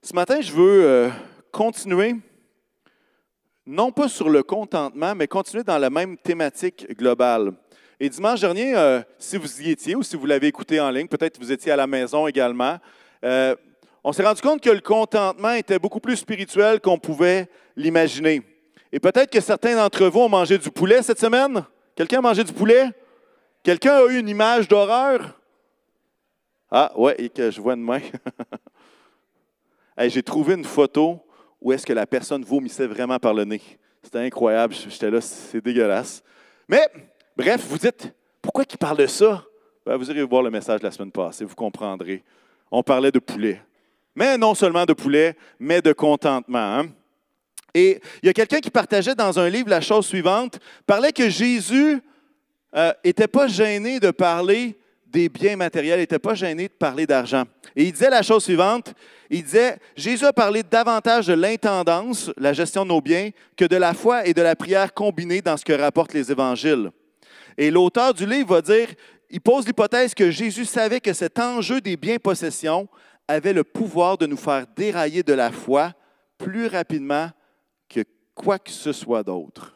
Ce matin, je veux euh, continuer, non pas sur le contentement, mais continuer dans la même thématique globale. Et dimanche dernier, euh, si vous y étiez ou si vous l'avez écouté en ligne, peut-être vous étiez à la maison également, euh, on s'est rendu compte que le contentement était beaucoup plus spirituel qu'on pouvait l'imaginer. Et peut-être que certains d'entre vous ont mangé du poulet cette semaine. Quelqu'un a mangé du poulet? Quelqu'un a eu une image d'horreur? Ah, ouais, et que je vois une main. J'ai trouvé une photo où est-ce que la personne vomissait vraiment par le nez. C'était incroyable. J'étais là, c'est dégueulasse. Mais, bref, vous dites, pourquoi il parle de ça? Ben, vous irez voir le message de la semaine passée, vous comprendrez. On parlait de poulet. Mais non seulement de poulet, mais de contentement. Hein. Et il y a quelqu'un qui partageait dans un livre la chose suivante, parlait que Jésus n'était euh, pas gêné de parler des biens matériels, n'était pas gêné de parler d'argent. Et il disait la chose suivante, il disait, Jésus a parlé davantage de l'intendance, la gestion de nos biens, que de la foi et de la prière combinées dans ce que rapportent les évangiles. Et l'auteur du livre va dire, il pose l'hypothèse que Jésus savait que cet enjeu des biens possessions avait le pouvoir de nous faire dérailler de la foi plus rapidement que quoi que ce soit d'autre.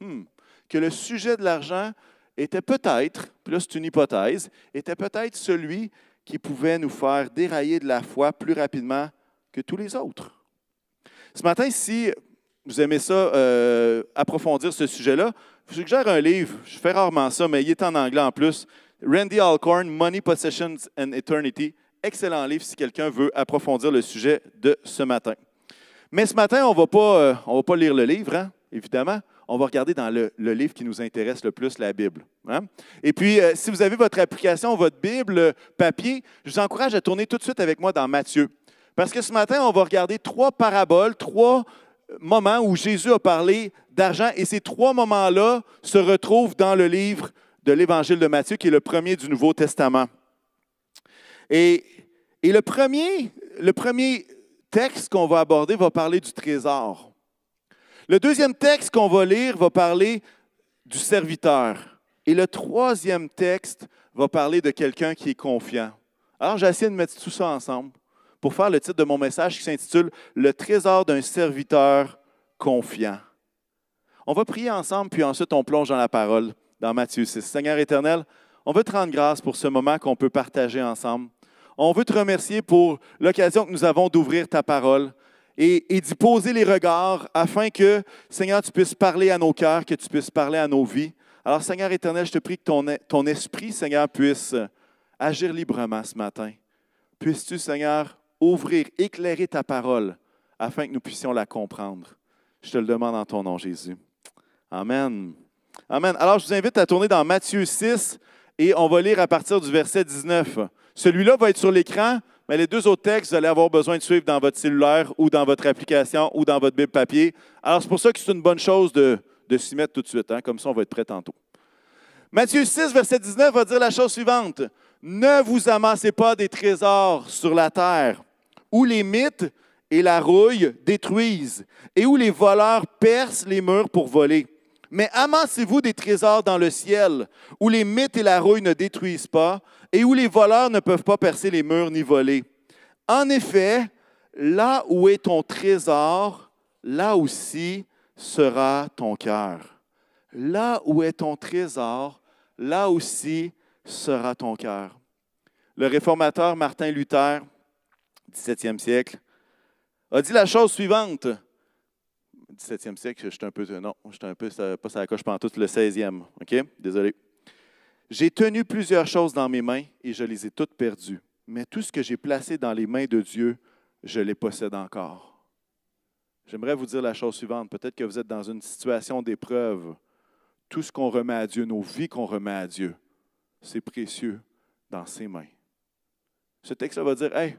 Hmm. Que le sujet de l'argent était peut-être, puis c'est une hypothèse, était peut-être celui qui pouvait nous faire dérailler de la foi plus rapidement que tous les autres. Ce matin, si vous aimez ça, euh, approfondir ce sujet-là, je vous suggère un livre. Je fais rarement ça, mais il est en anglais en plus. Randy Alcorn, Money, Possessions and Eternity. Excellent livre si quelqu'un veut approfondir le sujet de ce matin. Mais ce matin, on ne euh, va pas lire le livre, hein, évidemment on va regarder dans le, livre qui nous intéresse le plus, la Bible. Hein? Et puis, euh, si vous avez votre application, votre Bible papier, je vous encourage à tourner tout de suite avec moi dans Matthieu. Parce que ce matin, on va regarder trois paraboles, trois euh, moments où Jésus a parlé d'argent. Et ces trois moments-là se retrouvent dans le livre de l'Évangile de Matthieu, qui est le premier du Nouveau Testament. Et, le premier texte qu'on va aborder va parler du trésor. Le deuxième texte qu'on va lire va parler du serviteur. Et le troisième texte va parler de quelqu'un qui est confiant. Alors, j'ai essayé de mettre tout ça ensemble pour faire le titre de mon message qui s'intitule Le trésor d'un serviteur confiant. On va prier ensemble, puis ensuite on plonge dans la parole, dans Matthieu 6. Seigneur éternel, on veut te rendre grâce pour ce moment qu'on peut partager ensemble. On veut te remercier pour l'occasion que nous avons d'ouvrir ta parole et, d'y poser les regards afin que, Seigneur, tu puisses parler à nos cœurs, que tu puisses parler à nos vies. Alors, Seigneur éternel, je te prie que ton, ton esprit, Seigneur, puisse agir librement ce matin. Puisses-tu, Seigneur, ouvrir, éclairer ta parole afin que nous puissions la comprendre. Je te le demande en ton nom, Jésus. Amen. Amen. Alors, je vous invite à tourner dans Matthieu 6 et on va lire à partir du verset 19. Celui-là va être sur l'écran, mais les deux autres textes, vous allez avoir besoin de suivre dans votre cellulaire ou dans votre application ou dans votre Bible papier. Alors, c'est pour ça que c'est une bonne chose de, s'y mettre tout de suite. Hein, comme ça, on va être prêt tantôt. Matthieu 6, verset 19 va dire la chose suivante. Ne vous amassez pas des trésors sur la terre, où les mythes et la rouille détruisent, et où les voleurs percent les murs pour voler. Mais amassez-vous des trésors dans le ciel, où les mythes et la rouille ne détruisent pas, et où les voleurs ne peuvent pas percer les murs ni voler. En effet, là où est ton trésor, là aussi sera ton cœur. Là où est ton trésor, là aussi sera ton cœur. Le réformateur Martin Luther, 17e siècle, a dit la chose suivante. 17e siècle, je suis un peu, non, je suis un peu, pas ça coche tout le 16e, OK? Désolé. J'ai tenu plusieurs choses dans mes mains et je les ai toutes perdues. Mais tout ce que j'ai placé dans les mains de Dieu, je les possède encore. J'aimerais vous dire la chose suivante. Peut-être que vous êtes dans une situation d'épreuve. Tout ce qu'on remet à Dieu, nos vies qu'on remet à Dieu, c'est précieux dans ses mains. Ce texte va dire, Hey,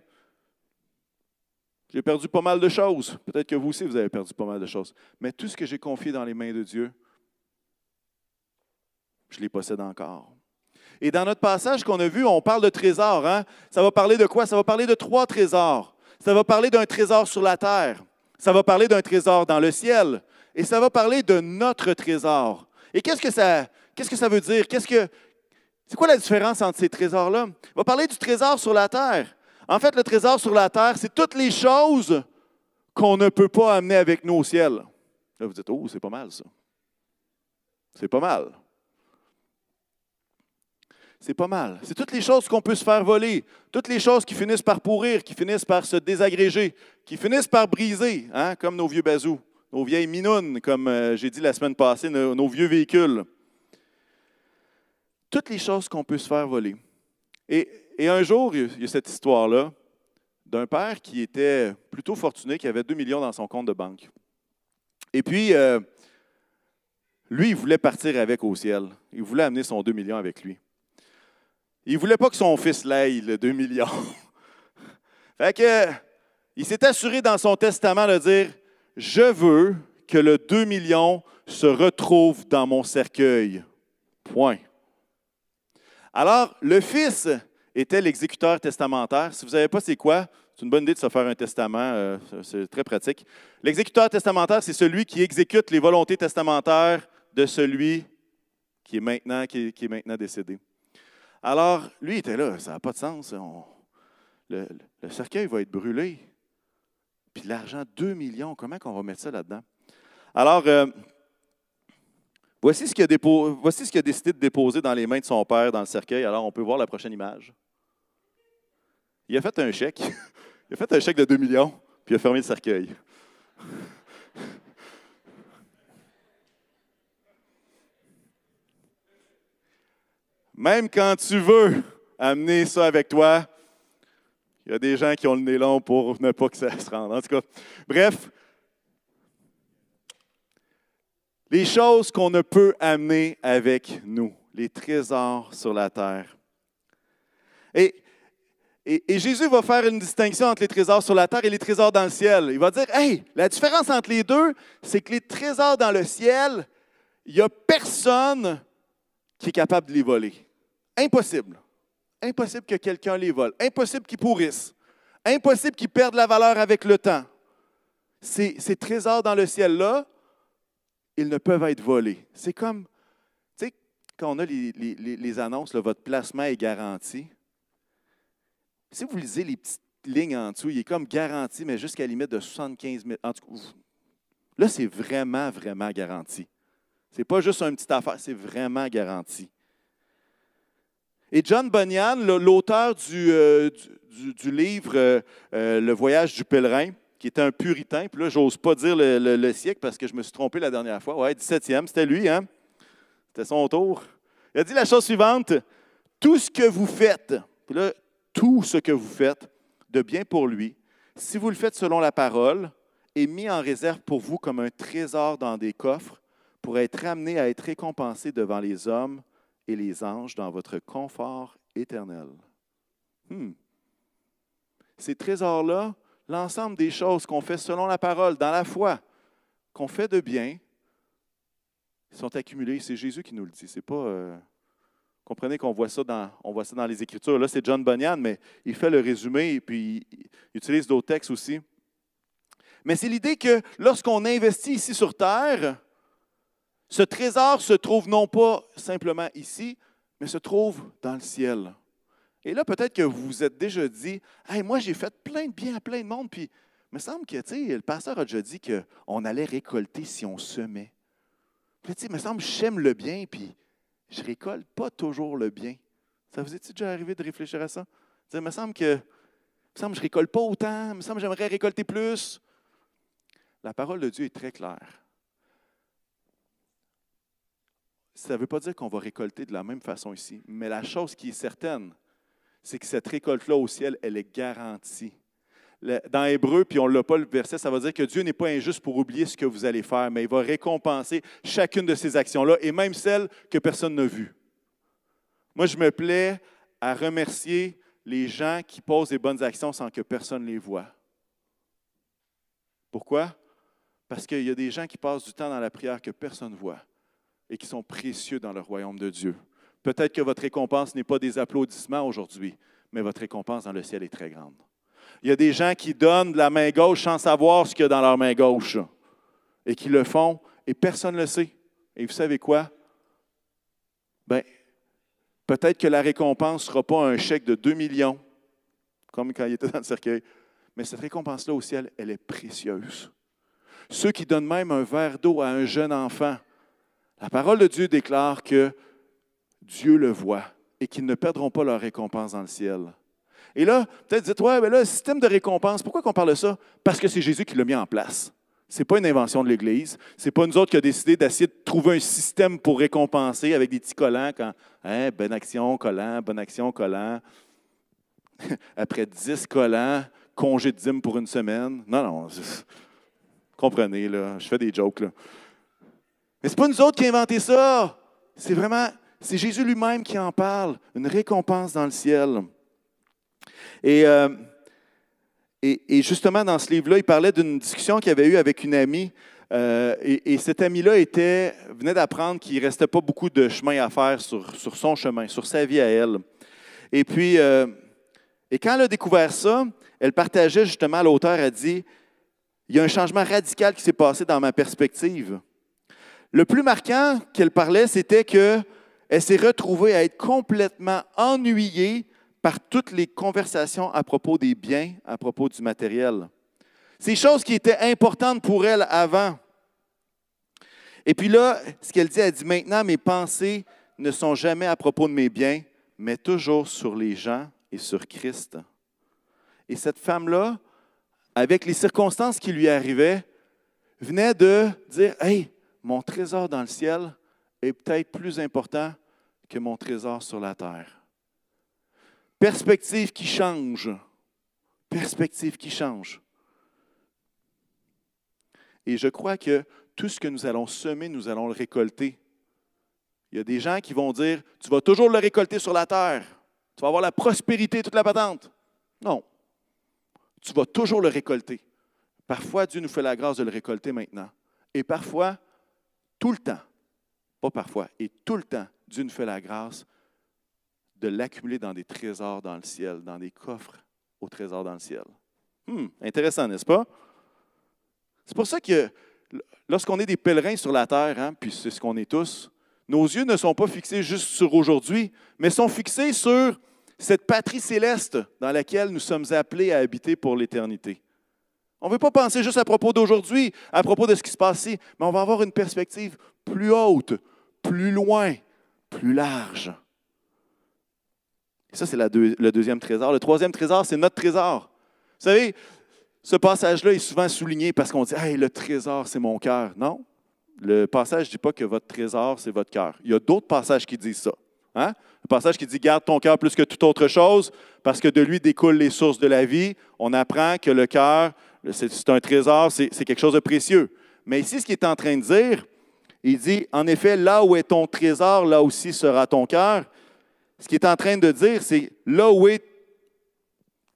j'ai perdu pas mal de choses. Peut-être que vous aussi, vous avez perdu pas mal de choses. Mais tout ce que j'ai confié dans les mains de Dieu, je les possède encore. Et dans notre passage qu'on a vu, on parle de trésors. Hein? Ça va parler de quoi? Ça va parler de trois trésors. Ça va parler d'un trésor sur la terre. Ça va parler d'un trésor dans le ciel. Et ça va parler de notre trésor. Et qu'est-ce que ça, veut dire? C'est quoi la différence entre ces trésors-là? On va parler du trésor sur la terre. En fait, le trésor sur la terre, c'est toutes les choses qu'on ne peut pas amener avec nous au ciel. Là, vous dites, oh, c'est pas mal ça. C'est pas mal. C'est pas mal. C'est toutes les choses qu'on peut se faire voler, toutes les choses qui finissent par pourrir, qui finissent par se désagréger, qui finissent par briser, hein, comme nos vieux bazous, nos vieilles minounes, comme euh, j'ai dit la semaine passée, nos, vieux véhicules. Toutes les choses qu'on peut se faire voler. Et, un jour, il y a cette histoire-là d'un père qui était plutôt fortuné, qui avait 2 millions dans son compte de banque. Et puis, euh, lui, il voulait partir avec au ciel. Il voulait amener son 2 millions avec lui. Il ne voulait pas que son fils l'aille, le 2 millions. fait que, il s'est assuré dans son testament de dire Je veux que le 2 millions se retrouve dans mon cercueil. Point. Alors, le fils était l'exécuteur testamentaire. Si vous ne savez pas c'est quoi, c'est une bonne idée de se faire un testament, euh, c'est très pratique. L'exécuteur testamentaire, c'est celui qui exécute les volontés testamentaires de celui qui est maintenant, qui est, maintenant décédé. Alors, lui était là, ça n'a pas de sens. le, cercueil va être brûlé. Puis l'argent, 2 millions, comment on va mettre ça là-dedans? Alors, euh, voici, ce qu'il a voici ce qu'il a décidé de déposer dans les mains de son père dans le cercueil. Alors, on peut voir la prochaine image. Il a fait un chèque. Il a fait un chèque de 2 millions, puis il a fermé le cercueil. Même quand tu veux amener ça avec toi, il y a des gens qui ont le nez long pour ne pas que ça se rende. En tout cas, bref, les choses qu'on ne peut amener avec nous, les trésors sur la terre. Et, Jésus va faire une distinction entre les trésors sur la terre et les trésors dans le ciel. Il va dire, hey, la différence entre les deux, c'est que les trésors dans le ciel, il n'y a personne qui est capable de les voler. Impossible. Impossible que quelqu'un les vole. Impossible qu'ils pourrissent. Impossible qu'ils perdent la valeur avec le temps. Ces, trésors dans le ciel-là, ils ne peuvent être volés. C'est comme, tu sais, quand on a les, annonces, votre placement est garanti. Si vous lisez les petites lignes en dessous, il est comme garanti, mais jusqu'à la limite de 75 000. En tout cas, là, c'est vraiment, vraiment garanti. N'est pas juste une petite affaire, c'est vraiment garanti. Et John Bunyan, l'auteur du, euh, livre euh, euh, Le voyage du pèlerin, qui était un puritain, puis là, j'ose pas dire le, siècle parce que je me suis trompé la dernière fois. Ouais, 17e, c'était lui, hein? C'était son tour. Il a dit la chose suivante Tout ce que vous faites, puis là, tout ce que vous faites de bien pour lui, si vous le faites selon la parole, est mis en réserve pour vous comme un trésor dans des coffres pour être amené à être récompensé devant les hommes et les anges dans votre confort éternel. Hmm. Ces trésors-là, l'ensemble des choses qu'on fait selon la parole, dans la foi, qu'on fait de bien, sont accumulés. C'est Jésus qui nous le dit. C'est pas. Euh, comprenez qu'on voit ça dans, on voit ça dans les Écritures. Là, c'est John Bunyan, mais il fait le résumé et puis il utilise d'autres textes aussi. Mais c'est l'idée que lorsqu'on investit ici sur terre, ce trésor se trouve non pas simplement ici, mais se trouve dans le ciel. Et là, peut-être que vous vous êtes déjà dit Moi, j'ai fait plein de bien à plein de monde, puis il me semble que le pasteur a déjà dit qu'on allait récolter si on semait. Puis, il me semble que j'aime le bien, puis je récolte pas toujours le bien. Ça vous est déjà arrivé de réfléchir à ça? Il me semble que me semble que je récolte pas autant, il me semble que j'aimerais récolter plus. La parole de Dieu est très claire. Ça ne veut pas dire qu'on va récolter de la même façon ici, mais la chose qui est certaine, c'est que cette récolte-là au ciel, elle est garantie. Dans Hébreu, puis on ne l'a pas le verset, ça va dire que Dieu n'est pas injuste pour oublier ce que vous allez faire, mais il va récompenser chacune de ces actions-là, et même celles que personne n'a vues. Moi, je me plais à remercier les gens qui posent des bonnes actions sans que personne les voie. Pourquoi? Parce qu'il y a des gens qui passent du temps dans la prière que personne ne voit et qui sont précieux dans le royaume de Dieu. Peut-être que votre récompense n'est pas des applaudissements aujourd'hui, mais votre récompense dans le ciel est très grande. Il y a des gens qui donnent de la main gauche sans savoir ce qu'il y a dans leur main gauche et qui le font et personne ne le sait. Et vous savez quoi? Bien, peut-être que la récompense ne sera pas un chèque de 2 millions comme quand il était dans le cercueil. Mais cette récompense-là au ciel, elle est précieuse. Ceux qui donnent même un verre d'eau à un jeune enfant, la parole de Dieu déclare que Dieu le voit et qu'ils ne perdront pas leur récompense dans le ciel. Et là, peut-être dites, ouais, mais là, système de récompense, pourquoi qu'on parle de ça? Parce que c'est Jésus qui l'a mis en place. Ce n'est pas une invention de l'Église. Ce n'est pas nous autres qui avons décidé d'essayer de trouver un système pour récompenser avec des petits collants quand hein, bonne action, collant, bonne action, collant. Après dix collants, congé de dîme pour une semaine. Non, non. Comprenez, là, je fais des jokes. Mais ce n'est pas nous autres qui avons inventé ça. C'est vraiment, c'est Jésus lui-même qui en parle. Une récompense dans le ciel. Euh, et, et, justement, dans ce livre-là, il parlait d'une discussion qu'il avait eue avec une amie. Euh, et, cette amie-là était, venait d'apprendre qu'il ne restait pas beaucoup de chemin à faire sur, sur, son chemin, sur sa vie à elle. Et puis, euh, et quand elle a découvert ça, elle partageait justement, l'auteur a dit, il y a un changement radical qui s'est passé dans ma perspective. Le plus marquant qu'elle parlait, c'était qu'elle s'est retrouvée à être complètement ennuyée par toutes les conversations à propos des biens, à propos du matériel. Ces choses qui étaient importantes pour elle avant. Et puis là, ce qu'elle dit, elle dit maintenant, mes pensées ne sont jamais à propos de mes biens, mais toujours sur les gens et sur Christ. Et cette femme-là, avec les circonstances qui lui arrivaient, venait de dire, Hey, mon trésor dans le ciel est peut-être plus important que mon trésor sur la terre. Perspective qui change. Perspective qui change. Et je crois que tout ce que nous allons semer, nous allons le récolter. Il y a des gens qui vont dire, tu vas toujours le récolter sur la terre. Tu vas avoir la prospérité, toute la patente. Non. Tu vas toujours le récolter. Parfois, Dieu nous fait la grâce de le récolter maintenant. Et parfois, tout le temps, pas parfois, et tout le temps, Dieu nous fait la grâce de l'accumuler dans des trésors dans le ciel, dans des coffres au trésor dans le ciel. Hmm, intéressant, n'est-ce pas? C'est pour ça que lorsqu'on est des pèlerins sur la terre, hein, puis c'est ce qu'on est tous, nos yeux ne sont pas fixés juste sur aujourd'hui, mais sont fixés sur cette patrie céleste dans laquelle nous sommes appelés à habiter pour l'éternité. On ne veut pas penser juste à propos d'aujourd'hui, à propos de ce qui se passe ici, mais on va avoir une perspective plus haute, plus loin, plus large. Et ça, c'est le deuxième trésor. Le troisième trésor, c'est notre trésor. Vous savez, ce passage-là est souvent souligné parce qu'on dit Hey, le trésor, c'est mon cœur. Non. Le passage ne dit pas que votre trésor, c'est votre cœur. Il y a d'autres passages qui disent ça. Hein? Le passage qui dit Garde ton cœur plus que toute autre chose, parce que de lui découlent les sources de la vie. On apprend que le cœur, c'est un trésor, c'est quelque chose de précieux. Mais ici, ce qu'il est en train de dire, il dit En effet, là où est ton trésor, là aussi sera ton cœur ce qu'il est en train de dire, c'est là où est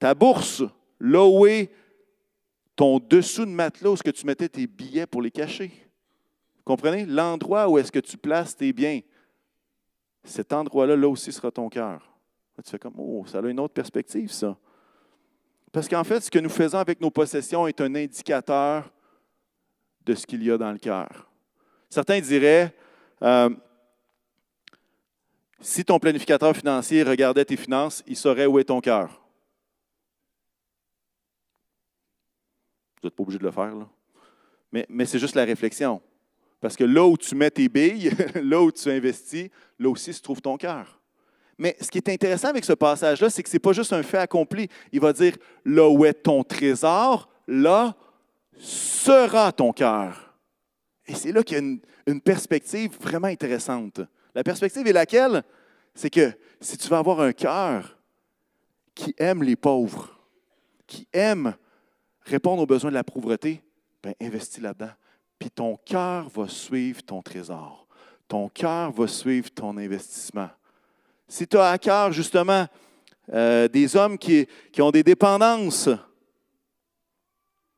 ta bourse, là où est ton dessous de matelas, où est-ce que tu mettais tes billets pour les cacher. Vous comprenez? L'endroit où est-ce que tu places tes biens, cet endroit-là, là aussi sera ton cœur. Tu fais comme, oh, ça a une autre perspective, ça. Parce qu'en fait, ce que nous faisons avec nos possessions est un indicateur de ce qu'il y a dans le cœur. Certains diraient, euh, si ton planificateur financier regardait tes finances, il saurait où est ton cœur. Vous n'êtes pas obligé de le faire, là. Mais, mais c'est juste la réflexion. Parce que là où tu mets tes billes, là où tu investis, là aussi se trouve ton cœur. Mais ce qui est intéressant avec ce passage-là, c'est que ce n'est pas juste un fait accompli. Il va dire, là où est ton trésor, là sera ton cœur. Et c'est là qu'il y a une, perspective vraiment intéressante. La perspective est laquelle? C'est que si tu veux avoir un cœur qui aime les pauvres, qui aime répondre aux besoins de la pauvreté, ben investis là-dedans. Puis ton cœur va suivre ton trésor. Ton cœur va suivre ton investissement. Si tu as à cœur justement euh, des hommes qui, ont des dépendances,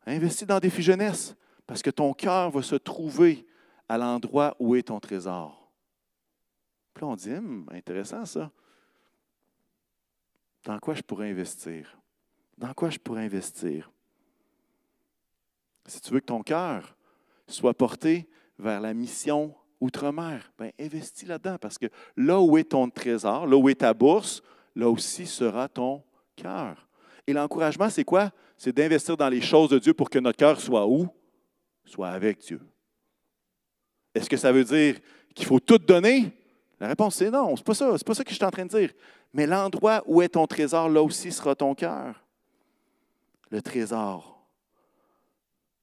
investis dans des filles jeunesse parce que ton cœur va se trouver à l'endroit où est ton trésor. Puis là, on dit, hum, intéressant ça. Dans quoi je pourrais investir? Dans quoi je pourrais investir? Si tu veux que ton cœur soit porté vers la mission outre-mer, bien, investis là-dedans parce que là où est ton trésor, là où est ta bourse, là aussi sera ton cœur. Et l'encouragement, c'est quoi? C'est d'investir dans les choses de Dieu pour que notre cœur soit où? Soit avec Dieu. Est-ce que ça veut dire qu'il faut tout donner? La réponse, c'est non, c'est pas. C'est pas ça que je suis en train de dire. Mais l'endroit où est ton trésor, là aussi sera ton cœur. Le trésor.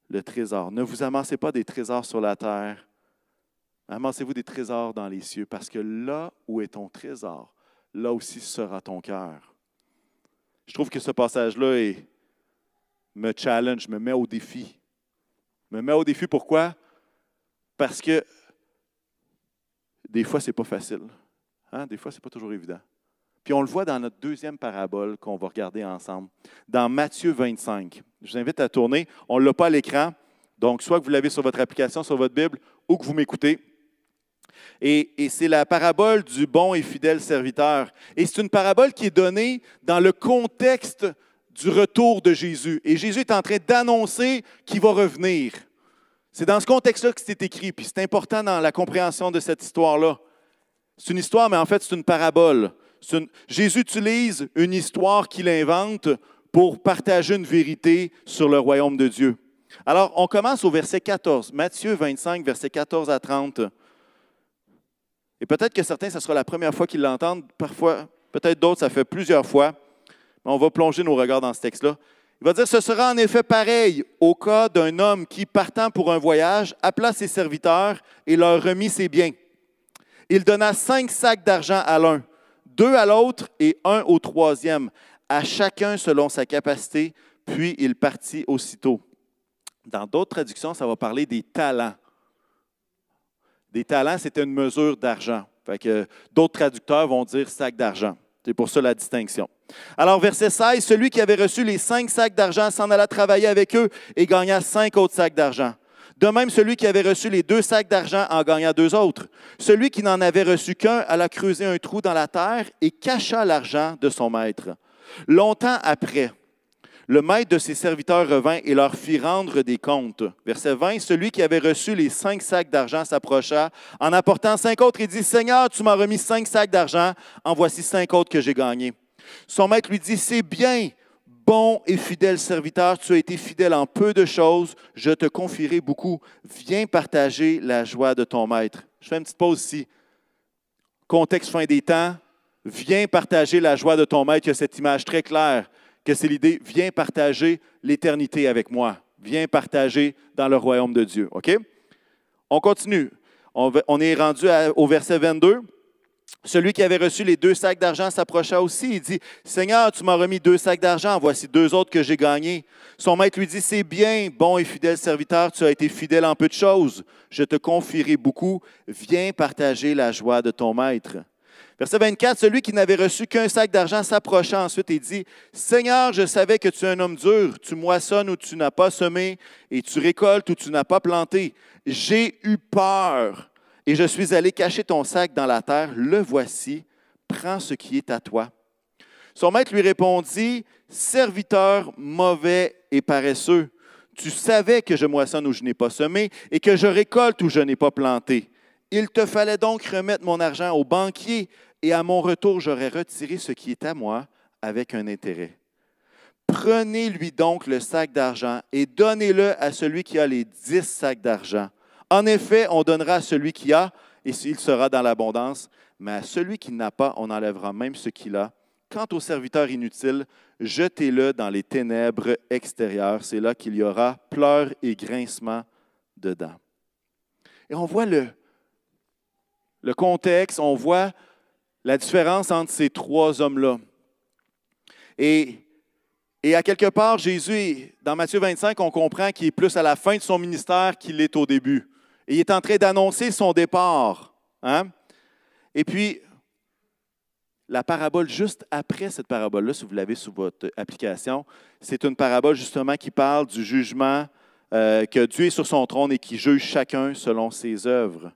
Le trésor. Ne vous amassez pas des trésors sur la terre. Amassez-vous des trésors dans les cieux, parce que là où est ton trésor, là aussi sera ton cœur. Je trouve que ce passage-là me challenge, me met au défi. Me met au défi pourquoi? Parce que des fois, ce n'est pas facile. Hein? Des fois, ce n'est pas toujours évident. Puis on le voit dans notre deuxième parabole qu'on va regarder ensemble, dans Matthieu 25. Je vous invite à tourner. On ne l'a pas à l'écran. Donc, soit que vous l'avez sur votre application, sur votre Bible, ou que vous m'écoutez. Et, c'est la parabole du bon et fidèle serviteur. Et c'est une parabole qui est donnée dans le contexte du retour de Jésus. Et Jésus est en train d'annoncer qu'il va revenir. C'est dans ce contexte-là que c'est écrit, puis c'est important dans la compréhension de cette histoire-là. C'est une histoire, mais en fait, c'est une parabole. Jésus utilise une histoire qu'il invente pour partager une vérité sur le royaume de Dieu. Alors, on commence au verset 14, Matthieu 25, verset 14 à 30. Et peut-être que certains, ce sera la première fois qu'ils l'entendent, parfois, peut-être d'autres, ça fait plusieurs fois. Mais on va plonger nos regards dans ce texte-là. Il va dire, ce sera en effet pareil au cas d'un homme qui, partant pour un voyage, appela ses serviteurs et leur remit ses biens. Il donna cinq sacs d'argent à l'un, deux à l'autre et un au troisième, à chacun selon sa capacité, puis il partit aussitôt. Dans d'autres traductions, ça va parler des talents. Des talents, c'était une mesure d'argent. D'autres traducteurs vont dire sac d'argent. C'est pour ça la distinction. Alors, verset 16, celui qui avait reçu les cinq sacs d'argent s'en alla travailler avec eux et gagna cinq autres sacs d'argent. De même, celui qui avait reçu les deux sacs d'argent en gagna deux autres. Celui qui n'en avait reçu qu'un alla creuser un trou dans la terre et cacha l'argent de son maître. Longtemps après, le maître de ses serviteurs revint et leur fit rendre des comptes. Verset 20, celui qui avait reçu les cinq sacs d'argent s'approcha en apportant cinq autres et dit, Seigneur, tu m'as remis cinq sacs d'argent, en voici cinq autres que j'ai gagnés. Son maître lui dit, c'est bien, bon et fidèle serviteur, tu as été fidèle en peu de choses, je te confierai beaucoup. Viens partager la joie de ton maître. Je fais une petite pause ici. Contexte fin des temps, viens partager la joie de ton maître. Il y a cette image très claire que c'est l'idée, viens partager l'éternité avec moi. Viens partager dans le royaume de Dieu. OK? On continue. On, est rendu au verset 22. Celui qui avait reçu les deux sacs d'argent s'approcha aussi. Il dit, Seigneur, tu m'as remis deux sacs d'argent, voici deux autres que j'ai gagnés. Son maître lui dit, c'est bien, bon et fidèle serviteur, tu as été fidèle en peu de choses. Je te confierai beaucoup. Viens partager la joie de ton maître. Verset 24, celui qui n'avait reçu qu'un sac d'argent s'approcha ensuite et dit, Seigneur, je savais que tu es un homme dur, tu moissonnes où tu n'as pas semé et tu récoltes où tu n'as pas planté. J'ai eu peur et je suis allé cacher ton sac dans la terre. Le voici, prends ce qui est à toi. Son maître lui répondit, Serviteur mauvais et paresseux, tu savais que je moissonne où je n'ai pas semé et que je récolte où je n'ai pas planté. Il te fallait donc remettre mon argent au banquier et à mon retour, j'aurais retiré ce qui est à moi avec un intérêt. Prenez-lui donc le sac d'argent et donnez-le à celui qui a les dix sacs d'argent. En effet, on donnera à celui qui a, et il sera dans l'abondance, mais à celui qui n'a pas, on enlèvera même ce qu'il a. Quant au serviteur inutile, jetez-le dans les ténèbres extérieures. C'est là qu'il y aura pleurs et grincements dedans. Et on voit le, le contexte, on voit la différence entre ces trois hommes-là. Et, à quelque part, Jésus, dans Matthieu 25, on comprend qu'il est plus à la fin de son ministère qu'il est au début. Et il est en train d'annoncer son départ. Hein? Et puis, la parabole juste après cette parabole-là, si vous l'avez sous votre application, c'est une parabole justement qui parle du jugement euh, que Dieu est sur son trône et qui juge chacun selon ses œuvres.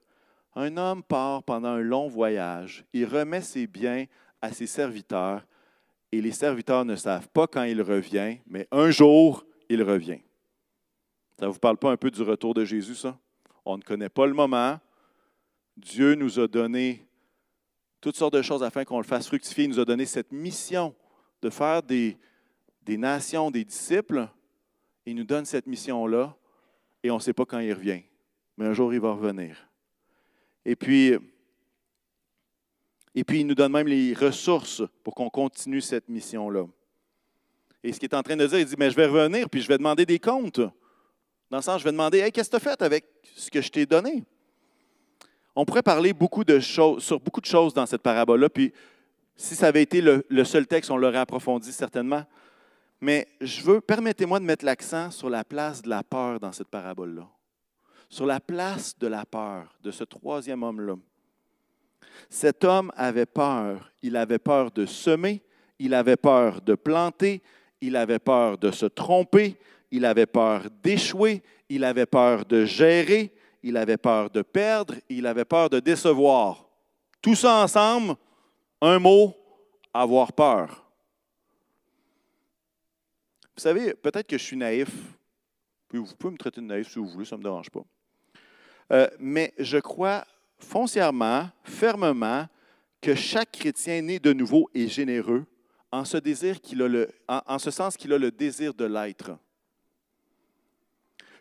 Un homme part pendant un long voyage, il remet ses biens à ses serviteurs et les serviteurs ne savent pas quand il revient, mais un jour, il revient. Ça ne vous parle pas un peu du retour de Jésus, ça? On ne connaît pas le moment. Dieu nous a donné toutes sortes de choses afin qu'on le fasse fructifier. Il nous a donné cette mission de faire des, des nations, des disciples. Il nous donne cette mission-là et on ne sait pas quand il revient. Mais un jour, il va revenir. Et puis, et puis, il nous donne même les ressources pour qu'on continue cette mission-là. Et ce qu'il est en train de dire, il dit, mais je vais revenir, puis je vais demander des comptes. Dans le sens, je vais demander, hey, qu'est-ce que tu as fait avec ce que je t'ai donné? On pourrait parler beaucoup de choses, sur beaucoup de choses dans cette parabole-là, puis si ça avait été le, le seul texte, on l'aurait approfondi certainement. Mais je veux, permettez-moi de mettre l'accent sur la place de la peur dans cette parabole-là. Sur la place de la peur de ce troisième homme-là. Cet homme avait peur. Il avait peur de semer, il avait peur de planter, il avait peur de se tromper, il avait peur d'échouer, il avait peur de gérer, il avait peur de perdre, il avait peur de décevoir. Tout ça ensemble, un mot, avoir peur. Vous savez, peut-être que je suis naïf. Vous pouvez me traiter de naïf si vous voulez, ça ne me dérange pas. Euh, mais je crois foncièrement, fermement, que chaque chrétien né de nouveau est généreux en ce, qu'il a en, ce sens qu'il a le désir de l'être.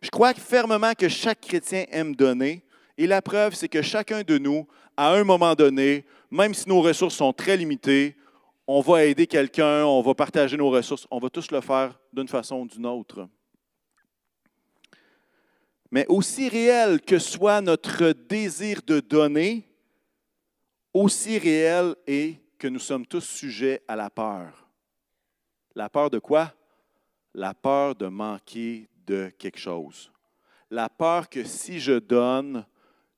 Je crois fermement que chaque chrétien aime donner, et la preuve, c'est que chacun de nous, à un moment donné, même si nos ressources sont très limitées, on va aider quelqu'un, on va partager nos ressources, on va tous le faire d'une façon ou d'une autre. Mais aussi réel que soit notre désir de donner, aussi réel est que nous sommes tous sujets à la peur. La peur de quoi? La peur de manquer de quelque chose. La peur que si je donne,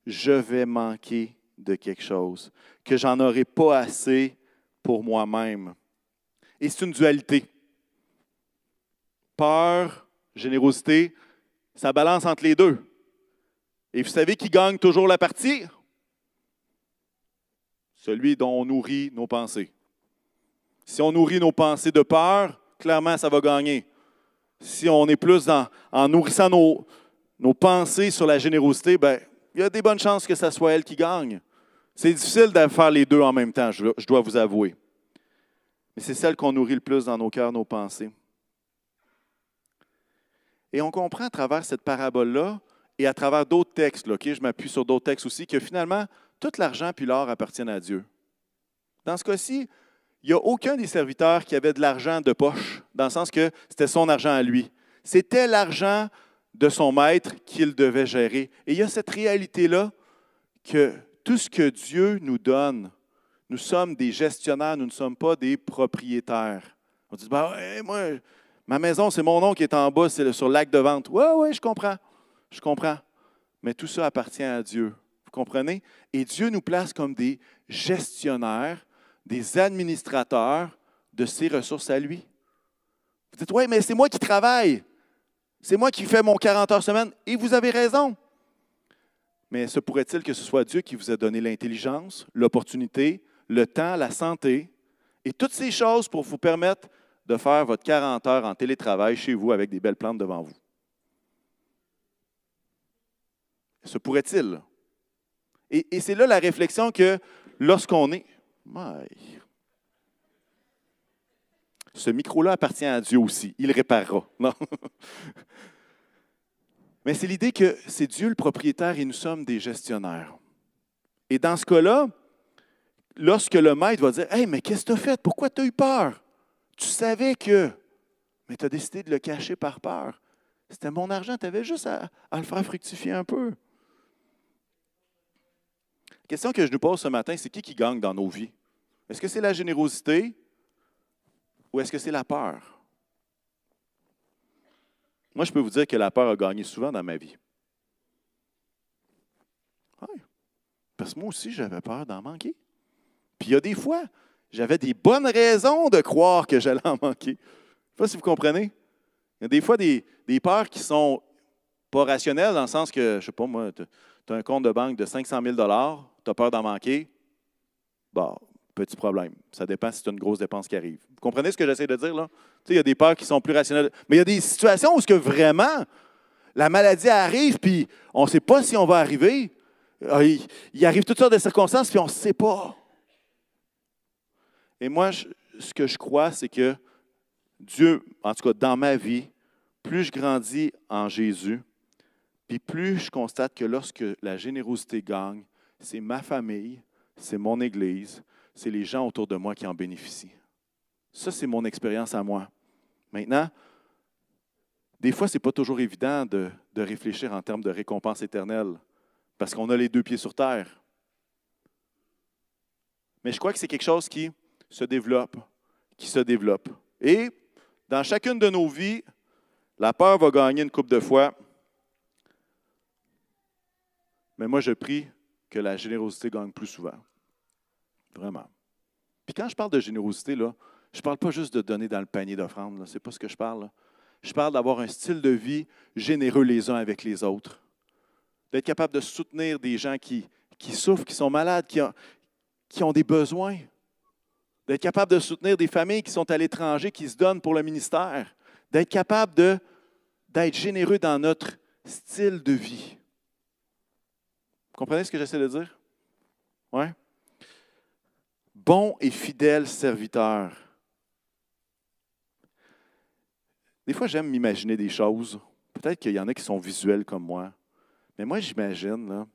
je vais manquer de quelque chose, que j'en aurai pas assez pour moi-même. Et c'est une dualité. Peur, générosité, ça balance entre les deux. Et vous savez qui gagne toujours la partie? Celui dont on nourrit nos pensées. Si on nourrit nos pensées de peur, clairement, ça va gagner. Si on est plus en nourrissant nos, pensées sur la générosité, ben, il y a des bonnes chances que ce soit elle qui gagne. C'est difficile de faire les deux en même temps, je dois vous avouer. Mais c'est celle qu'on nourrit le plus dans nos cœurs, nos pensées. Et on comprend à travers cette parabole-là et à travers d'autres textes, je m'appuie sur d'autres textes aussi, que finalement, tout l'argent puis l'or appartiennent à Dieu. Dans ce cas-ci, il n'y a aucun des serviteurs qui avait de l'argent de poche, dans le sens que c'était son argent à lui. C'était l'argent de son maître qu'il devait gérer. Et il y a cette réalité-là que tout ce que Dieu nous donne, nous sommes des gestionnaires, nous ne sommes pas des propriétaires. On dit, bah, moi, Ma maison, c'est mon nom qui est en bas, c'est sur l'acte de vente. Oui, oui, je comprends. Je comprends. Mais tout ça appartient à Dieu. Vous comprenez? Et Dieu nous place comme des gestionnaires, des administrateurs de ses ressources à lui. Vous dites, oui, mais c'est moi qui travaille. C'est moi qui fais mon 40 heures semaine. Et vous avez raison. Mais se pourrait-il que ce soit Dieu qui vous a donné l'intelligence, l'opportunité, le temps, la santé et toutes ces choses pour vous permettre de faire votre 40 heures en télétravail chez vous avec des belles plantes devant vous? Se pourrait-il? Et, c'est là la réflexion que lorsqu'on est... Ce micro-là appartient à Dieu aussi. Il réparera. Non. Mais c'est l'idée que c'est Dieu le propriétaire et nous sommes des gestionnaires. Et dans ce cas-là, lorsque le maître va dire Hey, mais qu'est-ce que tu as fait? Pourquoi tu as eu peur? Tu savais que, mais tu as décidé de le cacher par peur. C'était mon argent, tu avais juste à, le faire fructifier un peu. La question que je nous pose ce matin, c'est qui qui gagne dans nos vies? Est-ce que c'est la générosité ou est-ce que c'est la peur? Moi, je peux vous dire que la peur a gagné souvent dans ma vie. Oui. Parce que moi aussi, j'avais peur d'en manquer. Puis il y a des fois, j'avais des bonnes raisons de croire que j'allais en manquer. Je ne sais pas si vous comprenez. Il y a des fois des, peurs qui sont pas rationnelles, dans le sens que, je ne sais pas, moi, tu as un compte de banque de 500 000 tu as peur d'en manquer. Bon, petit problème. Ça dépend si c'est une grosse dépense qui arrive. Vous comprenez ce que j'essaie de dire, là? il y a des peurs qui sont plus rationnelles. Mais il y a des situations où ce que vraiment la maladie arrive, puis on ne sait pas si on va arriver. Ah, il arrive toutes sortes de circonstances, puis on ne sait pas. Et moi, ce que je crois, c'est que Dieu, en tout cas dans ma vie, plus je grandis en Jésus, puis plus je constate que lorsque la générosité gagne, c'est ma famille, c'est mon Église, c'est les gens autour de moi qui en bénéficient. Ça, c'est mon expérience à moi. Maintenant, des fois, ce n'est pas toujours évident de, de, réfléchir en termes de récompense éternelle, parce qu'on a les deux pieds sur terre. Mais je crois que c'est quelque chose qui se développe, qui se développe. Et dans chacune de nos vies, la peur va gagner une coupe de fois. Mais moi, je prie que la générosité gagne plus souvent. Vraiment. Puis quand je parle de générosité, je ne parle pas juste de donner dans le panier d'offrande. Ce n'est pas ce que je parle. Je parle d'avoir un style de vie généreux les uns avec les autres. D'être capable de soutenir des gens qui, souffrent, qui sont malades, qui ont des besoins. D'être capable de soutenir des familles qui sont à l'étranger, qui se donnent pour le ministère. D'être capable de, d'être généreux dans notre style de vie. Vous comprenez ce que j'essaie de dire? Oui? Bon et fidèle serviteur. Des fois, j'aime m'imaginer des choses. Peut-être qu'il y en a qui sont visuels comme moi. Mais moi, j'imagine, là,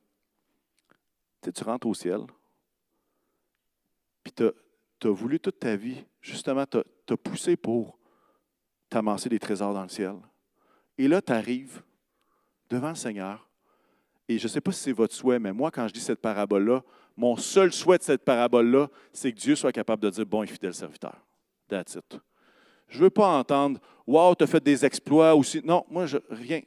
tu, rentres au ciel, puis tu as, voulu toute ta vie, justement, tu as, poussé pour t'amasser des trésors dans le ciel. Et là, tu arrives devant le Seigneur. Et je ne sais pas si c'est votre souhait, mais moi, quand je dis cette parabole-là, mon seul souhait de cette parabole-là, c'est que Dieu soit capable de dire bon et fidèle serviteur. That's. Je ne veux pas entendre Wow, tu as fait des exploits aussi. Non, moi, rien.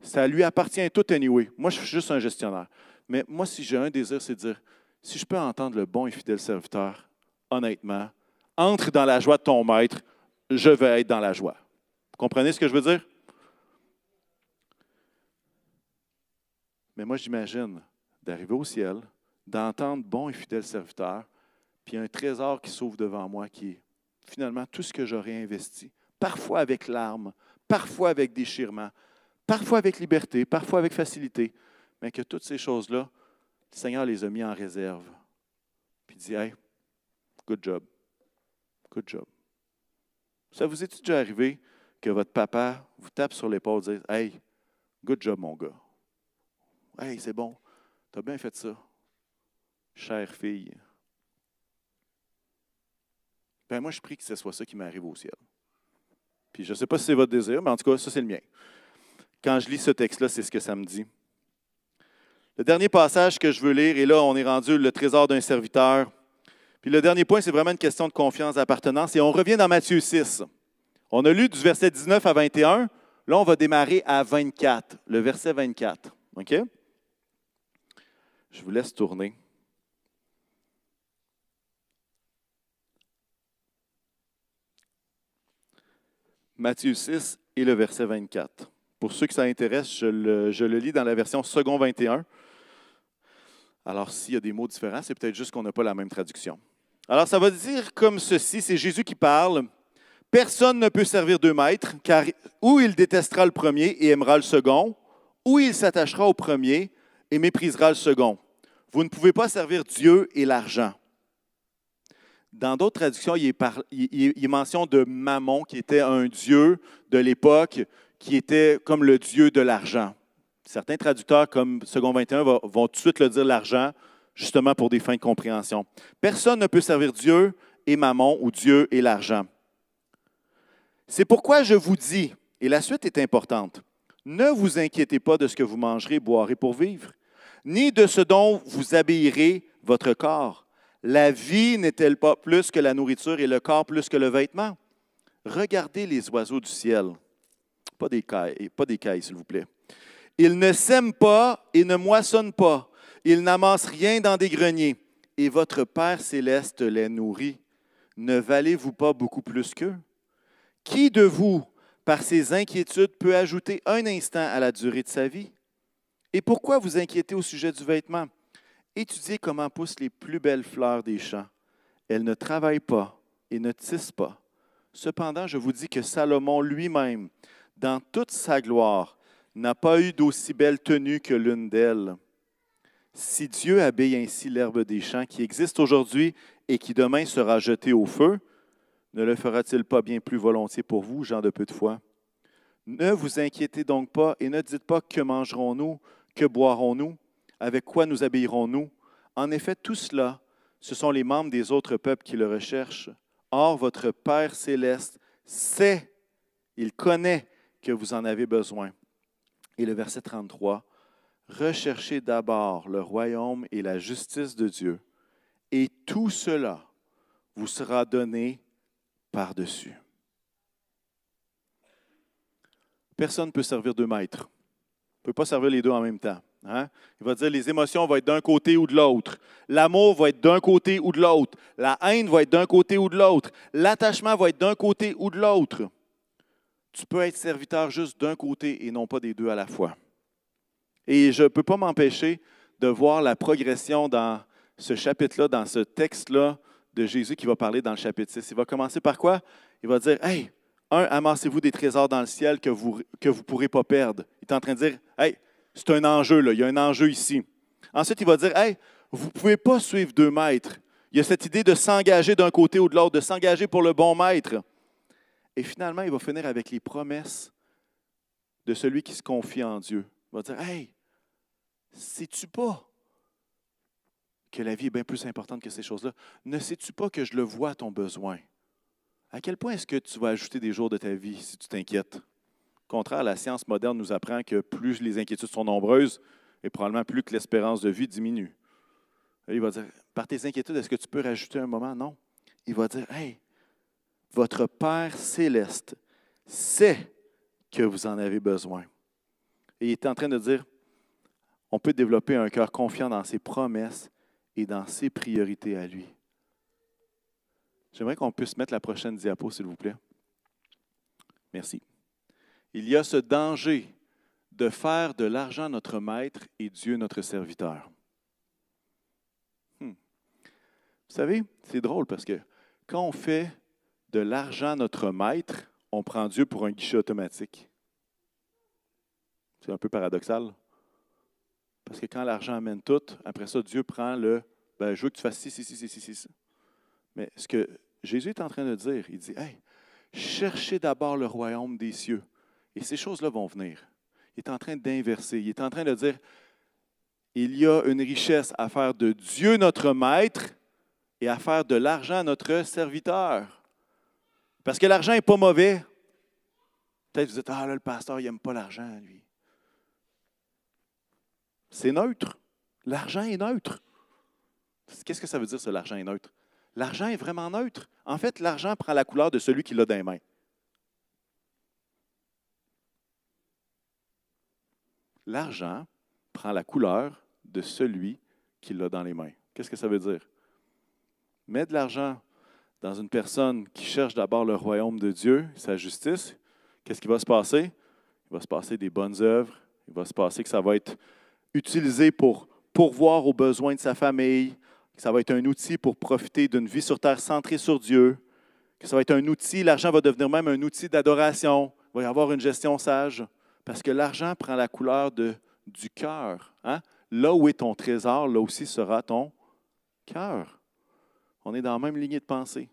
Ça lui appartient tout anyway. Moi, je suis juste un gestionnaire. Mais moi, si j'ai un désir, c'est de dire si je peux entendre le bon et fidèle serviteur, honnêtement, entre dans la joie de ton maître, je vais être dans la joie. Vous comprenez ce que je veux dire? Mais moi, j'imagine d'arriver au ciel, d'entendre bon et fidèle serviteur, puis un trésor qui s'ouvre devant moi qui est finalement tout ce que j'aurais investi, parfois avec larmes, parfois avec déchirement, parfois avec liberté, parfois avec facilité, mais que toutes ces choses-là, le Seigneur les a mis en réserve. Puis il dit Hey, good job. Good job. Ça vous est déjà arrivé que votre papa vous tape sur l'épaule et dise Hey, good job, mon gars. Hey, c'est bon. Tu as bien fait ça. Chère fille. Ben moi, je prie que ce soit ça qui m'arrive au ciel. Puis je ne sais pas si c'est votre désir, mais en tout cas, ça, c'est le mien. Quand je lis ce texte-là, c'est ce que ça me dit. Le dernier passage que je veux lire, et là, on est rendu le trésor d'un serviteur. Puis le dernier point, c'est vraiment une question de confiance, d'appartenance. Et on revient dans Matthieu 6. On a lu du verset 19 à 21. Là, on va démarrer à 24, le verset 24. OK? Je vous laisse tourner. Matthieu 6 et le verset 24. Pour ceux que ça intéresse, je le, je le lis dans la version second 21. Alors, s'il y a des mots différents, c'est peut-être juste qu'on n'a pas la même traduction. Alors, ça va dire comme ceci, c'est Jésus qui parle. Personne ne peut servir deux maîtres, car ou il détestera le premier et aimera le second, ou il s'attachera au premier et méprisera le second. Vous ne pouvez pas servir Dieu et l'argent. Dans d'autres traductions, il est, mention de Mammon, qui était un dieu de l'époque, qui était comme le dieu de l'argent. Certains traducteurs, comme Second 21, vont, tout de suite le dire l'argent, justement pour des fins de compréhension. Personne ne peut servir Dieu et Mammon ou Dieu et l'argent. C'est pourquoi je vous dis, et la suite est importante, ne vous inquiétez pas de ce que vous mangerez, boirez pour vivre, ni de ce dont vous habillerez votre corps. La vie n'est-elle pas plus que la nourriture et le corps plus que le vêtement? Regardez les oiseaux du ciel. Pas des pas des cailles s'il vous plaît. Ils ne sèment pas et ne moissonnent pas. Ils n'amassent rien dans des greniers. Et votre Père céleste les nourrit. Ne valez-vous pas beaucoup plus qu'eux? Qui de vous, par ses inquiétudes, peut ajouter un instant à la durée de sa vie? Et pourquoi vous inquiétez au sujet du vêtement? Étudiez comment poussent les plus belles fleurs des champs. Elles ne travaillent pas et ne tissent pas. Cependant, je vous dis que Salomon lui-même, dans toute sa gloire, n'a pas eu d'aussi belle tenue que l'une d'elles. Si Dieu habille ainsi l'herbe des champs qui existe aujourd'hui et qui demain sera jetée au feu, ne le fera-t-il pas bien plus volontiers pour vous, gens de peu de foi? Ne vous inquiétez donc pas et ne dites pas que mangerons-nous, que boirons-nous, avec quoi nous habillerons-nous. En effet, tout cela, ce sont les membres des autres peuples qui le recherchent. Or, votre Père céleste sait, il connaît que vous en avez besoin. Et le verset 33, Recherchez d'abord le royaume et la justice de Dieu, et tout cela vous sera donné par-dessus. Personne ne peut servir deux maîtres. On ne peut pas servir les deux en même temps. Hein? Il va dire les émotions vont être d'un côté ou de l'autre. L'amour va être d'un côté ou de l'autre. La haine va être d'un côté ou de l'autre. L'attachement va être d'un côté ou de l'autre. Tu peux être serviteur juste d'un côté et non pas des deux à la fois. Et je ne peux pas m'empêcher de voir la progression dans ce chapitre-là, dans ce texte-là de Jésus qui va parler dans le chapitre 6. Il va commencer par quoi? Il va dire, Hey, un, amassez-vous des trésors dans le ciel que vous ne que vous pourrez pas perdre. Il est en train de dire, Hey, c'est un enjeu, là. il y a un enjeu ici. Ensuite, il va dire, Hey, vous ne pouvez pas suivre deux maîtres. Il y a cette idée de s'engager d'un côté ou de l'autre, de s'engager pour le bon maître. Et finalement, il va finir avec les promesses de celui qui se confie en Dieu. Il va dire, Hey, sais-tu pas que la vie est bien plus importante que ces choses-là? Ne sais-tu pas que je le vois à ton besoin? À quel point est-ce que tu vas ajouter des jours de ta vie si tu t'inquiètes? Au contraire, la science moderne nous apprend que plus les inquiétudes sont nombreuses, et probablement plus que l'espérance de vie diminue. il va dire, par tes inquiétudes, est-ce que tu peux rajouter un moment? Non. Il va dire, hey, votre Père céleste sait que vous en avez besoin. Et il est en train de dire, on peut développer un cœur confiant dans ses promesses et dans ses priorités à lui. J'aimerais qu'on puisse mettre la prochaine diapo, s'il vous plaît. Merci. Il y a ce danger de faire de l'argent notre maître et Dieu notre serviteur. Hmm. Vous savez, c'est drôle parce que quand on fait de l'argent notre maître, on prend Dieu pour un guichet automatique. C'est un peu paradoxal. Parce que quand l'argent amène tout, après ça, Dieu prend le ben, je veux que tu fasses ci, ci, ci, ci, ci, ci. Mais ce que Jésus est en train de dire, il dit Hey, cherchez d'abord le royaume des cieux. Et ces choses-là vont venir. Il est en train d'inverser. Il est en train de dire il y a une richesse à faire de Dieu notre maître et à faire de l'argent notre serviteur. Parce que l'argent n'est pas mauvais. Peut-être vous dites Ah là, le pasteur, il n'aime pas l'argent, lui. C'est neutre. L'argent est neutre. Qu'est-ce que ça veut dire, ça, l'argent est neutre? L'argent est vraiment neutre. En fait, l'argent prend la couleur de celui qui l'a dans les mains. L'argent prend la couleur de celui qui l'a dans les mains. Qu'est-ce que ça veut dire? Mets de l'argent dans une personne qui cherche d'abord le royaume de Dieu, sa justice, qu'est-ce qui va se passer? Il va se passer des bonnes œuvres. Il va se passer que ça va être utilisé pour pourvoir aux besoins de sa famille, que ça va être un outil pour profiter d'une vie sur terre centrée sur Dieu, que ça va être un outil, l'argent va devenir même un outil d'adoration, il va y avoir une gestion sage, parce que l'argent prend la couleur de, du cœur. Hein? Là où est ton trésor, là aussi sera ton cœur. On est dans la même lignée de pensée.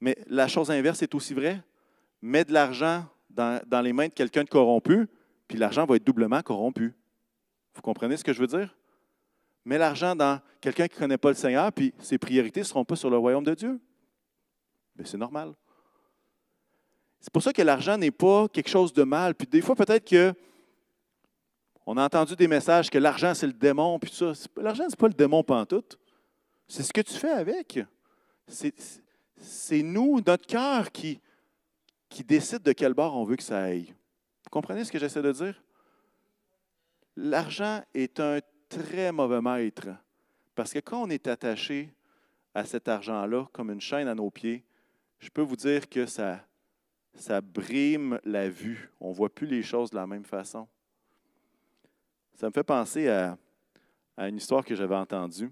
Mais la chose inverse est aussi vraie. Mets de l'argent dans, dans les mains de quelqu'un de corrompu, puis l'argent va être doublement corrompu. Vous comprenez ce que je veux dire? Mets l'argent dans quelqu'un qui ne connaît pas le Seigneur, puis ses priorités ne seront pas sur le royaume de Dieu. Mais c'est normal. C'est pour ça que l'argent n'est pas quelque chose de mal. Puis des fois, peut-être que on a entendu des messages que l'argent, c'est le démon, puis ça. L'argent, ce n'est pas le démon pantoute. C'est ce que tu fais avec. C'est nous, notre cœur, qui, qui décide de quel bord on veut que ça aille. Vous comprenez ce que j'essaie de dire? L'argent est un très mauvais maître parce que quand on est attaché à cet argent-là comme une chaîne à nos pieds, je peux vous dire que ça, ça brime la vue. On ne voit plus les choses de la même façon. Ça me fait penser à, une histoire que j'avais entendue.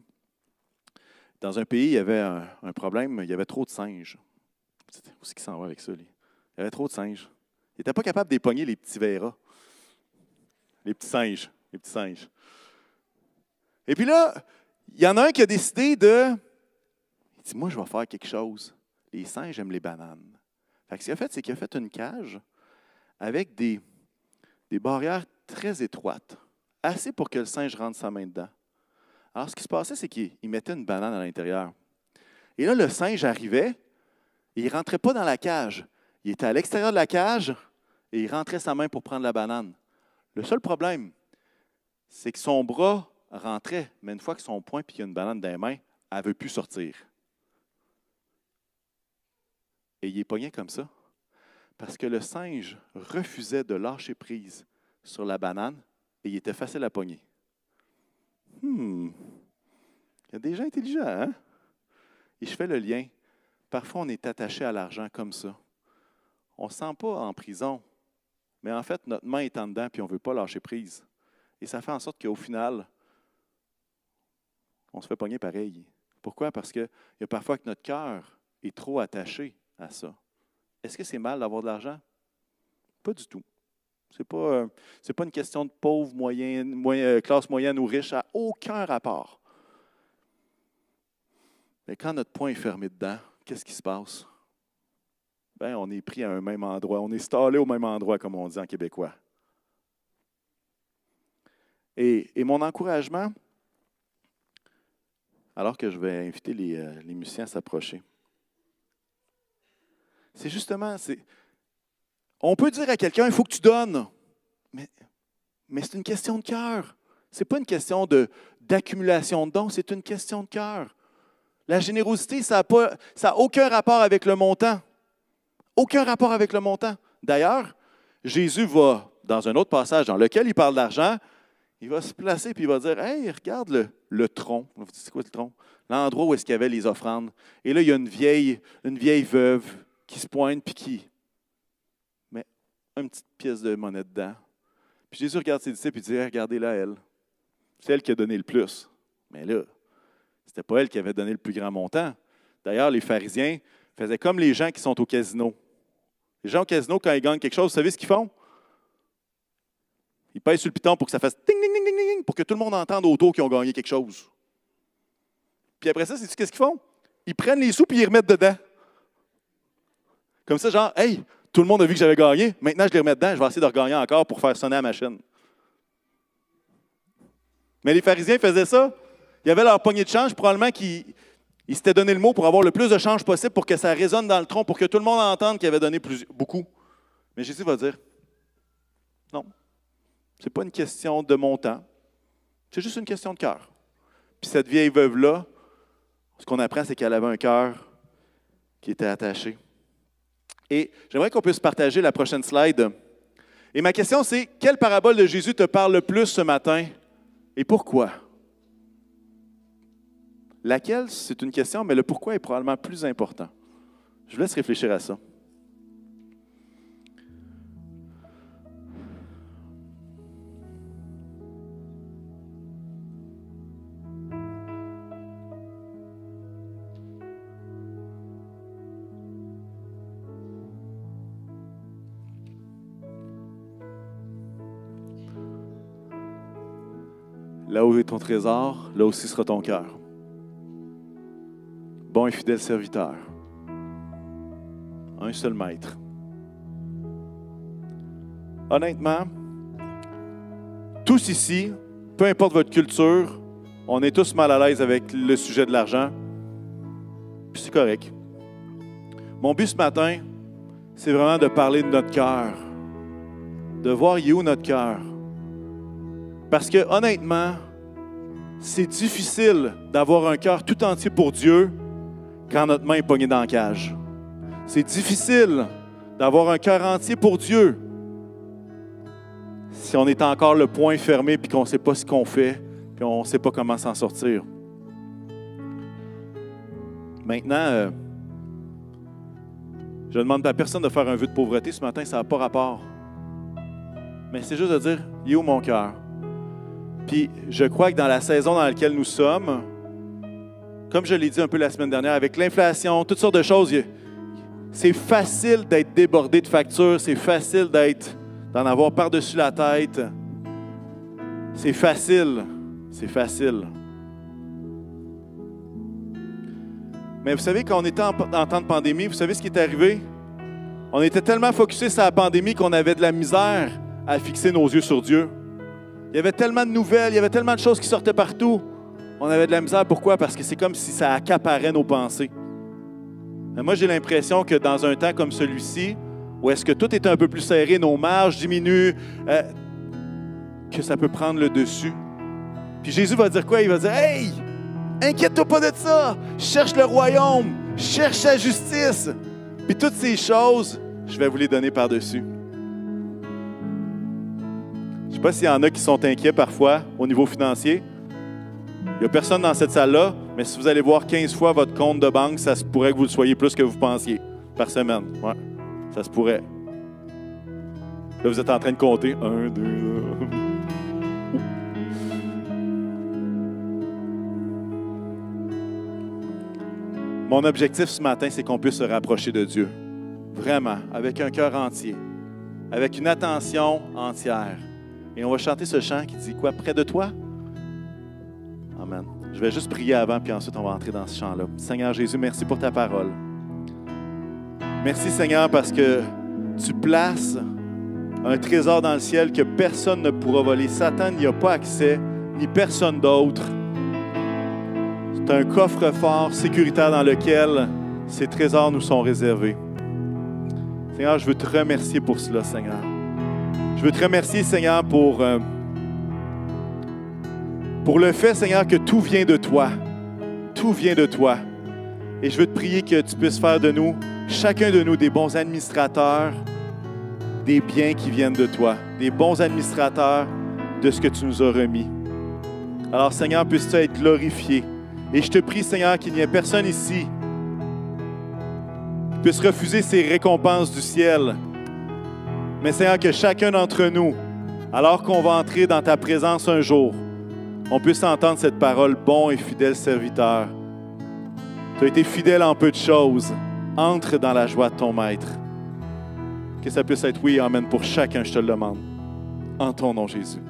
Dans un pays, il y avait un, problème, il y avait trop de singes. Où est-ce s'en va avec ça? Il y avait trop de singes. Il n'était pas capable d'épogner les petits verras, les petits singes les petits singes. Et puis là, il y en a un qui a décidé de. Il dit Moi, je vais faire quelque chose. les singes aiment les bananes. Fait que ce qu'il a fait, c'est qu'il a fait une cage avec des, des barrières très étroites, assez pour que le singe rentre sa main dedans. Alors, ce qui se passait, c'est qu'il mettait une banane à l'intérieur. Et là, le singe arrivait et il ne rentrait pas dans la cage. Il était à l'extérieur de la cage et il rentrait sa main pour prendre la banane. Le seul problème, c'est que son bras rentrait, mais une fois que son poing a une banane dans les mains, elle ne veut plus sortir. Et il est pogné comme ça. Parce que le singe refusait de lâcher prise sur la banane et il était facile à pogner. Hmm. Il y a des gens intelligents, hein? Et je fais le lien. Parfois, on est attaché à l'argent comme ça. On ne se sent pas en prison, mais en fait, notre main est en dedans puis on ne veut pas lâcher prise. Et ça fait en sorte qu'au final, on se fait pogner pareil. Pourquoi? Parce qu'il y a parfois que notre cœur est trop attaché à ça. Est-ce que c'est mal d'avoir de l'argent? Pas du tout. Ce n'est pas, euh, pas une question de pauvre, moyenne, euh, classe moyenne ou riche, à aucun rapport. Mais quand notre poing est fermé dedans, qu'est-ce qui se passe? Ben, on est pris à un même endroit, on est stallé au même endroit, comme on dit en québécois. Et, mon encouragement, alors que je vais inviter les, euh, les musiciens à s'approcher, c'est justement, c'est, on peut dire à quelqu'un, il faut que tu donnes, mais, mais c'est une question de cœur. Ce n'est pas une question de, d'accumulation de dons, c'est une question de cœur. La générosité, ça n'a aucun rapport avec le montant. Aucun rapport avec le montant. D'ailleurs, Jésus va, dans un autre passage dans lequel il parle d'argent, il va se placer et il va dire Hey, regarde le, le tronc. C'est quoi le tronc? L'endroit où est-ce qu'il y avait les offrandes. Et là, il y a une vieille, une vieille veuve qui se pointe puis qui met une petite pièce de monnaie dedans. Puis Jésus regarde ses disciples et dit Regardez-la, elle. C'est elle qui a donné le plus. Mais là, ce n'était pas elle qui avait donné le plus grand montant. D'ailleurs, les pharisiens faisaient comme les gens qui sont au casino. Les gens au casino, quand ils gagnent quelque chose, vous savez ce qu'ils font? Ils pèsent sur le piton pour que ça fasse ding, ding, ding, ding, ding, pour que tout le monde entende autour qu'ils ont gagné quelque chose. Puis après ça, c'est qu'est-ce qu'ils font? Ils prennent les sous et ils remettent dedans. Comme ça, genre, hey, tout le monde a vu que j'avais gagné, maintenant je les remets dedans, je vais essayer de regagner encore pour faire sonner la machine. Mais les pharisiens faisaient ça. Ils avaient leur poignée de change, probablement qu'ils s'étaient donné le mot pour avoir le plus de change possible pour que ça résonne dans le tronc, pour que tout le monde entende qu'ils avaient donné plus, beaucoup. Mais Jésus va dire ce n'est pas une question de montant, c'est juste une question de cœur. Puis cette vieille veuve-là, ce qu'on apprend, c'est qu'elle avait un cœur qui était attaché. Et j'aimerais qu'on puisse partager la prochaine slide. Et ma question, c'est quelle parabole de Jésus te parle le plus ce matin et pourquoi? Laquelle, c'est une question, mais le pourquoi est probablement plus important. Je vous laisse réfléchir à ça. Là où est ton trésor, là aussi sera ton cœur. Bon et fidèle serviteur. Un seul maître. Honnêtement, tous ici, peu importe votre culture, on est tous mal à l'aise avec le sujet de l'argent. C'est correct. Mon but ce matin, c'est vraiment de parler de notre cœur, de voir où notre cœur. Parce que honnêtement, c'est difficile d'avoir un cœur tout entier pour Dieu quand notre main est pognée dans la cage. C'est difficile d'avoir un cœur entier pour Dieu si on est encore le poing fermé et qu'on ne sait pas ce qu'on fait et on ne sait pas comment s'en sortir. Maintenant, euh, je ne demande à personne de faire un vœu de pauvreté ce matin, ça n'a pas rapport. Mais c'est juste de dire, il est où mon cœur? Puis je crois que dans la saison dans laquelle nous sommes, comme je l'ai dit un peu la semaine dernière, avec l'inflation, toutes sortes de choses, c'est facile d'être débordé de factures, c'est facile d'être, d'en avoir par-dessus la tête. C'est facile, c'est facile. Mais vous savez, quand on était en, en temps de pandémie, vous savez ce qui est arrivé? On était tellement focusés sur la pandémie qu'on avait de la misère à fixer nos yeux sur Dieu. Il y avait tellement de nouvelles, il y avait tellement de choses qui sortaient partout. On avait de la misère. Pourquoi? Parce que c'est comme si ça accaparait nos pensées. Moi, j'ai l'impression que dans un temps comme celui-ci, où est-ce que tout est un peu plus serré, nos marges diminuent, euh, que ça peut prendre le dessus. Puis Jésus va dire quoi? Il va dire Hey, inquiète-toi pas de ça. Cherche le royaume, cherche la justice. Puis toutes ces choses, je vais vous les donner par-dessus. Je ne sais pas s'il y en a qui sont inquiets parfois au niveau financier. Il n'y a personne dans cette salle-là, mais si vous allez voir 15 fois votre compte de banque, ça se pourrait que vous le soyez plus que vous pensiez par semaine. Ouais, ça se pourrait. Là, vous êtes en train de compter. Un, deux. Mon objectif ce matin, c'est qu'on puisse se rapprocher de Dieu. Vraiment, avec un cœur entier, avec une attention entière. Et on va chanter ce chant qui dit quoi? Près de toi? Amen. Je vais juste prier avant, puis ensuite on va entrer dans ce chant-là. Seigneur Jésus, merci pour ta parole. Merci Seigneur parce que tu places un trésor dans le ciel que personne ne pourra voler. Satan n'y a pas accès, ni personne d'autre. C'est un coffre-fort sécuritaire dans lequel ces trésors nous sont réservés. Seigneur, je veux te remercier pour cela, Seigneur. Je veux te remercier, Seigneur, pour, euh, pour le fait, Seigneur, que tout vient de toi. Tout vient de toi. Et je veux te prier que tu puisses faire de nous, chacun de nous, des bons administrateurs des biens qui viennent de toi, des bons administrateurs de ce que tu nous as remis. Alors, Seigneur, puisses-tu être glorifié. Et je te prie, Seigneur, qu'il n'y ait personne ici qui puisse refuser ces récompenses du ciel. Mais Seigneur, que chacun d'entre nous, alors qu'on va entrer dans ta présence un jour, on puisse entendre cette parole, bon et fidèle serviteur. Tu as été fidèle en peu de choses. Entre dans la joie de ton maître. Que ça puisse être oui, Amen, pour chacun, je te le demande. En ton nom, Jésus.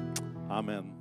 Amen.